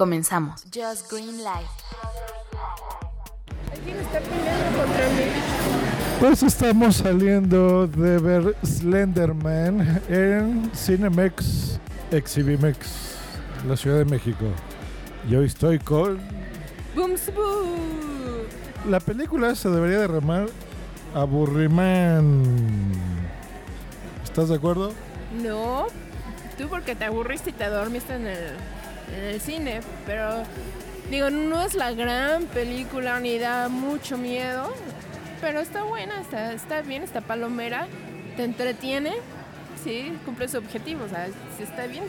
Comenzamos. Just Green Light. Pues estamos saliendo de ver Slenderman en Cinemex Exhibimex, la Ciudad de México. Y hoy estoy con... Booms boo. La película se debería de llamar Aburriman. ¿Estás de acuerdo? No, tú porque te aburriste y te dormiste en el, en el cine, pero digo, no es la gran película ni da mucho miedo, pero está buena, está, está bien, está palomera, te entretiene, sí, cumple su objetivo, o sea, sí está bien.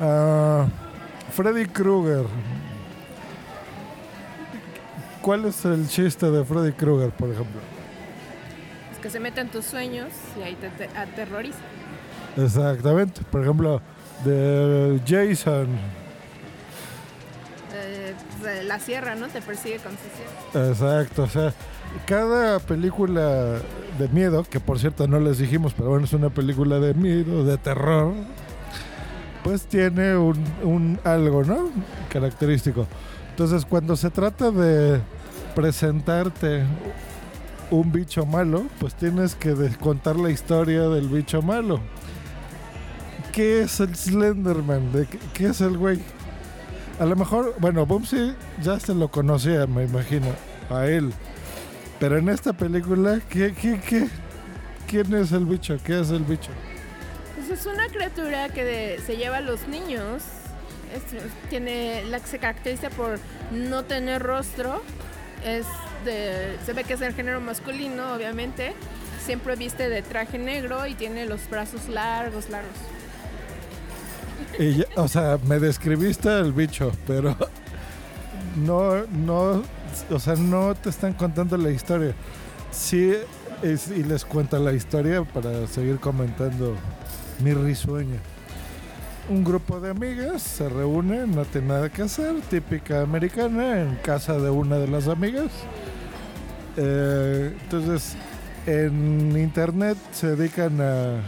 Ah, Freddy Krueger. ¿Cuál es el chiste de Freddy Krueger, por ejemplo? Es que se mete en tus sueños y ahí te, te aterroriza. Exactamente. Por ejemplo, de Jason. Eh, la sierra, ¿no? Te persigue con su sierra. Exacto. O sea, cada película de miedo, que por cierto no les dijimos, pero bueno, es una película de miedo, de terror, pues tiene un, un algo, ¿no? Característico. Entonces, cuando se trata de presentarte un bicho malo, pues tienes que contar la historia del bicho malo. ¿Qué es el Slenderman? ¿De qué, es el güey? A lo mejor, bueno, Bumsy ya se lo conocía, me imagino, a él. Pero en esta película, ¿qué, qué, qué? ¿Quién es el bicho? ¿Qué es el bicho? Pues es una criatura que se lleva a los niños. Es- tiene la se caracteriza por no tener rostro. Es se ve que es del género masculino, obviamente. Siempre viste de traje negro y tiene los brazos largos, largos. O sea, me describiste el bicho, pero no, no, o sea, no te están contando la historia. Sí, y les cuenta la historia para seguir comentando mi risueño. Un grupo de amigas se reúne, no tiene nada que hacer, típica americana, en casa de una de las amigas. Eh, entonces, en internet se dedican a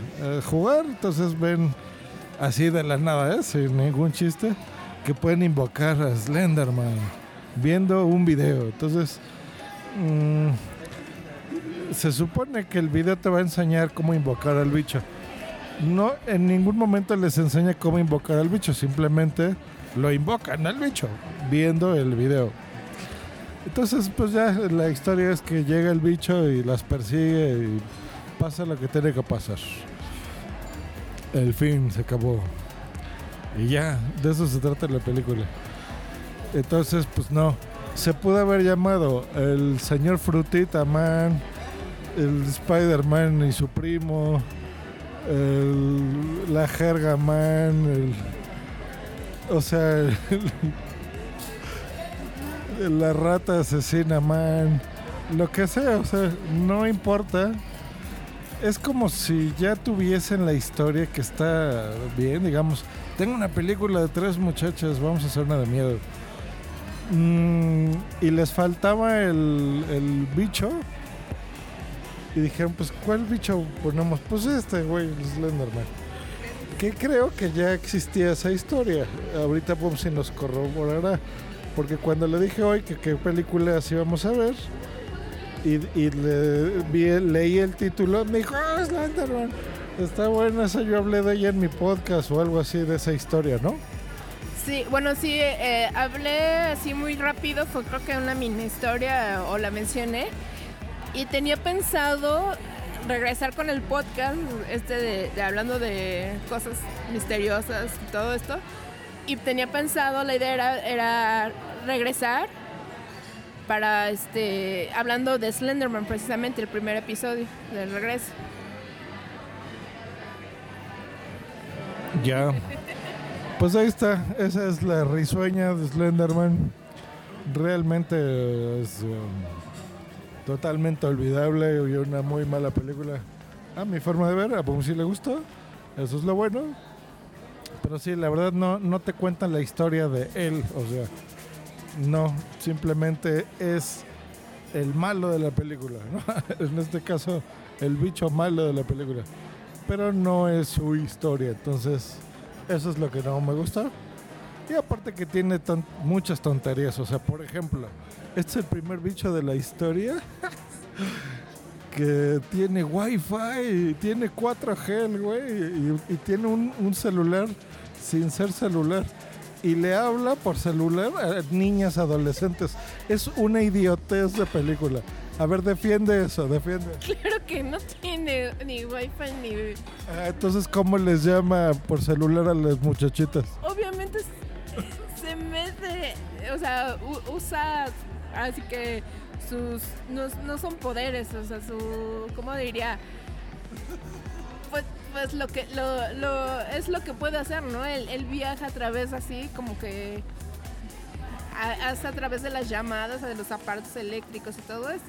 jugar, entonces ven así de la nada, ¿eh? sin ningún chiste, que pueden invocar a Slenderman viendo un video. Entonces, mm, se supone que el video te va a enseñar cómo invocar al bicho. No, en ningún momento les enseña cómo invocar al bicho, simplemente lo invocan al bicho viendo el video. Entonces, pues ya la historia es que llega el bicho y las persigue y pasa lo que tiene que pasar. El fin se acabó. Y ya, de eso se trata la película. Entonces, pues no. Se pudo haber llamado el señor Frutita Man, el Spider-Man y su primo, el- la Jerga Man, el- o sea, la rata asesina Man, lo que sea, o sea, no importa. Es como si ya tuviesen la historia que está bien, digamos. Tengo una película de tres muchachas, vamos a hacer una de miedo. Mm, y les faltaba el, bicho. Y dijeron, pues, ¿cuál bicho ponemos? Pues este, güey, el Slenderman. Que creo que ya existía esa historia. Ahorita Bumsy nos corroborará. Porque cuando le dije hoy que qué películas íbamos a ver, y, le, vi- leí el título, me dijo, ah, Slenderman. Está buena esa, yo hablé de ella en mi podcast o algo así de esa historia, ¿no? Sí, bueno, sí, eh, hablé así muy rápido, fue creo que una mini historia o la mencioné. Y tenía pensado regresar con el podcast, este de, hablando de cosas misteriosas y todo esto. Y tenía pensado, la idea era regresar para, este, hablando de Slenderman precisamente, el primer episodio del regreso. Ya. Pues ahí está, esa es la risueña de Slenderman. Realmente es um, totalmente olvidable y una muy mala película. A mi forma de ver, a Boom sí le gustó, eso es lo bueno. Pero sí, la verdad no, no te cuentan la historia de él, o sea, no, simplemente es el malo de la película, ¿no? en este caso el bicho malo de la película, pero no es su historia, entonces eso es lo que no me gusta. Y aparte que tiene tan- muchas tonterías, o sea, por ejemplo, este es el primer bicho de la historia que tiene wifi, tiene 4G, el güey, y, tiene un celular sin ser celular. Y le habla por celular a niñas adolescentes. Es una idiotez de película. A ver, defiende eso, defiende. Claro que no tiene ni wifi ni... Ah, entonces, ¿cómo les llama por celular a las muchachitas? Obviamente se mete, o sea, usa, así que sus, no, no son poderes, o sea, su, ¿cómo diría? Pues, lo que, lo, lo, es lo que puede hacer, ¿no? Él, él viaja a través así, como que, a- hasta a través de las llamadas, de los aparatos eléctricos y todo eso.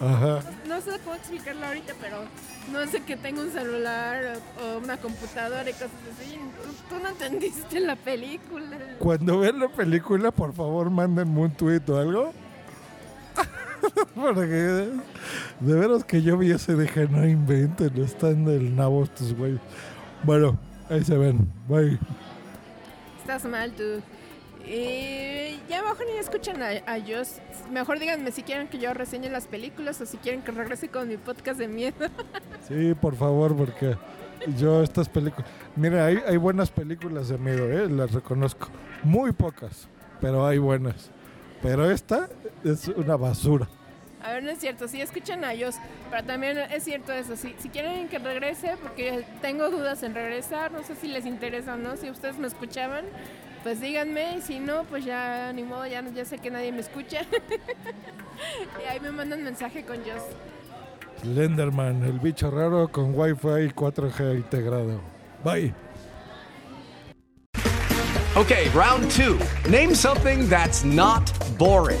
Ajá. No sé cómo explicarlo ahorita, pero no sé que tenga un celular o, o una computadora y cosas así. Tú, no entendiste la película. Cuando vean la película, por favor, mándenme un tweet o algo. Porque de veras que yo vi ese dije, no inventen, están del nabo estos güeyes. Bueno, ahí se ven. Bye. Estás mal tú. Y ya mejor ni escuchan a, a Joss. Mejor díganme si quieren que yo reseñe las películas o si quieren que regrese con mi podcast de miedo. Sí, por favor, porque yo estas películas... Mira, hay, hay buenas películas de miedo, ¿eh? las reconozco. Muy pocas, pero hay buenas. Pero esta es una basura. A ver, no es cierto, sí escuchan a ellos, pero también es cierto eso, si, si quieren que regrese, porque tengo dudas en regresar, no sé si les interesa o no, si ustedes me escuchaban, pues díganme, y si no, pues ya ni modo, ya, ya sé que nadie me escucha. y ahí me mandan mensaje con Joss. Slenderman, el bicho raro con Wi-Fi 4G integrado. Bye. Okay, round two. Name something that's not boring.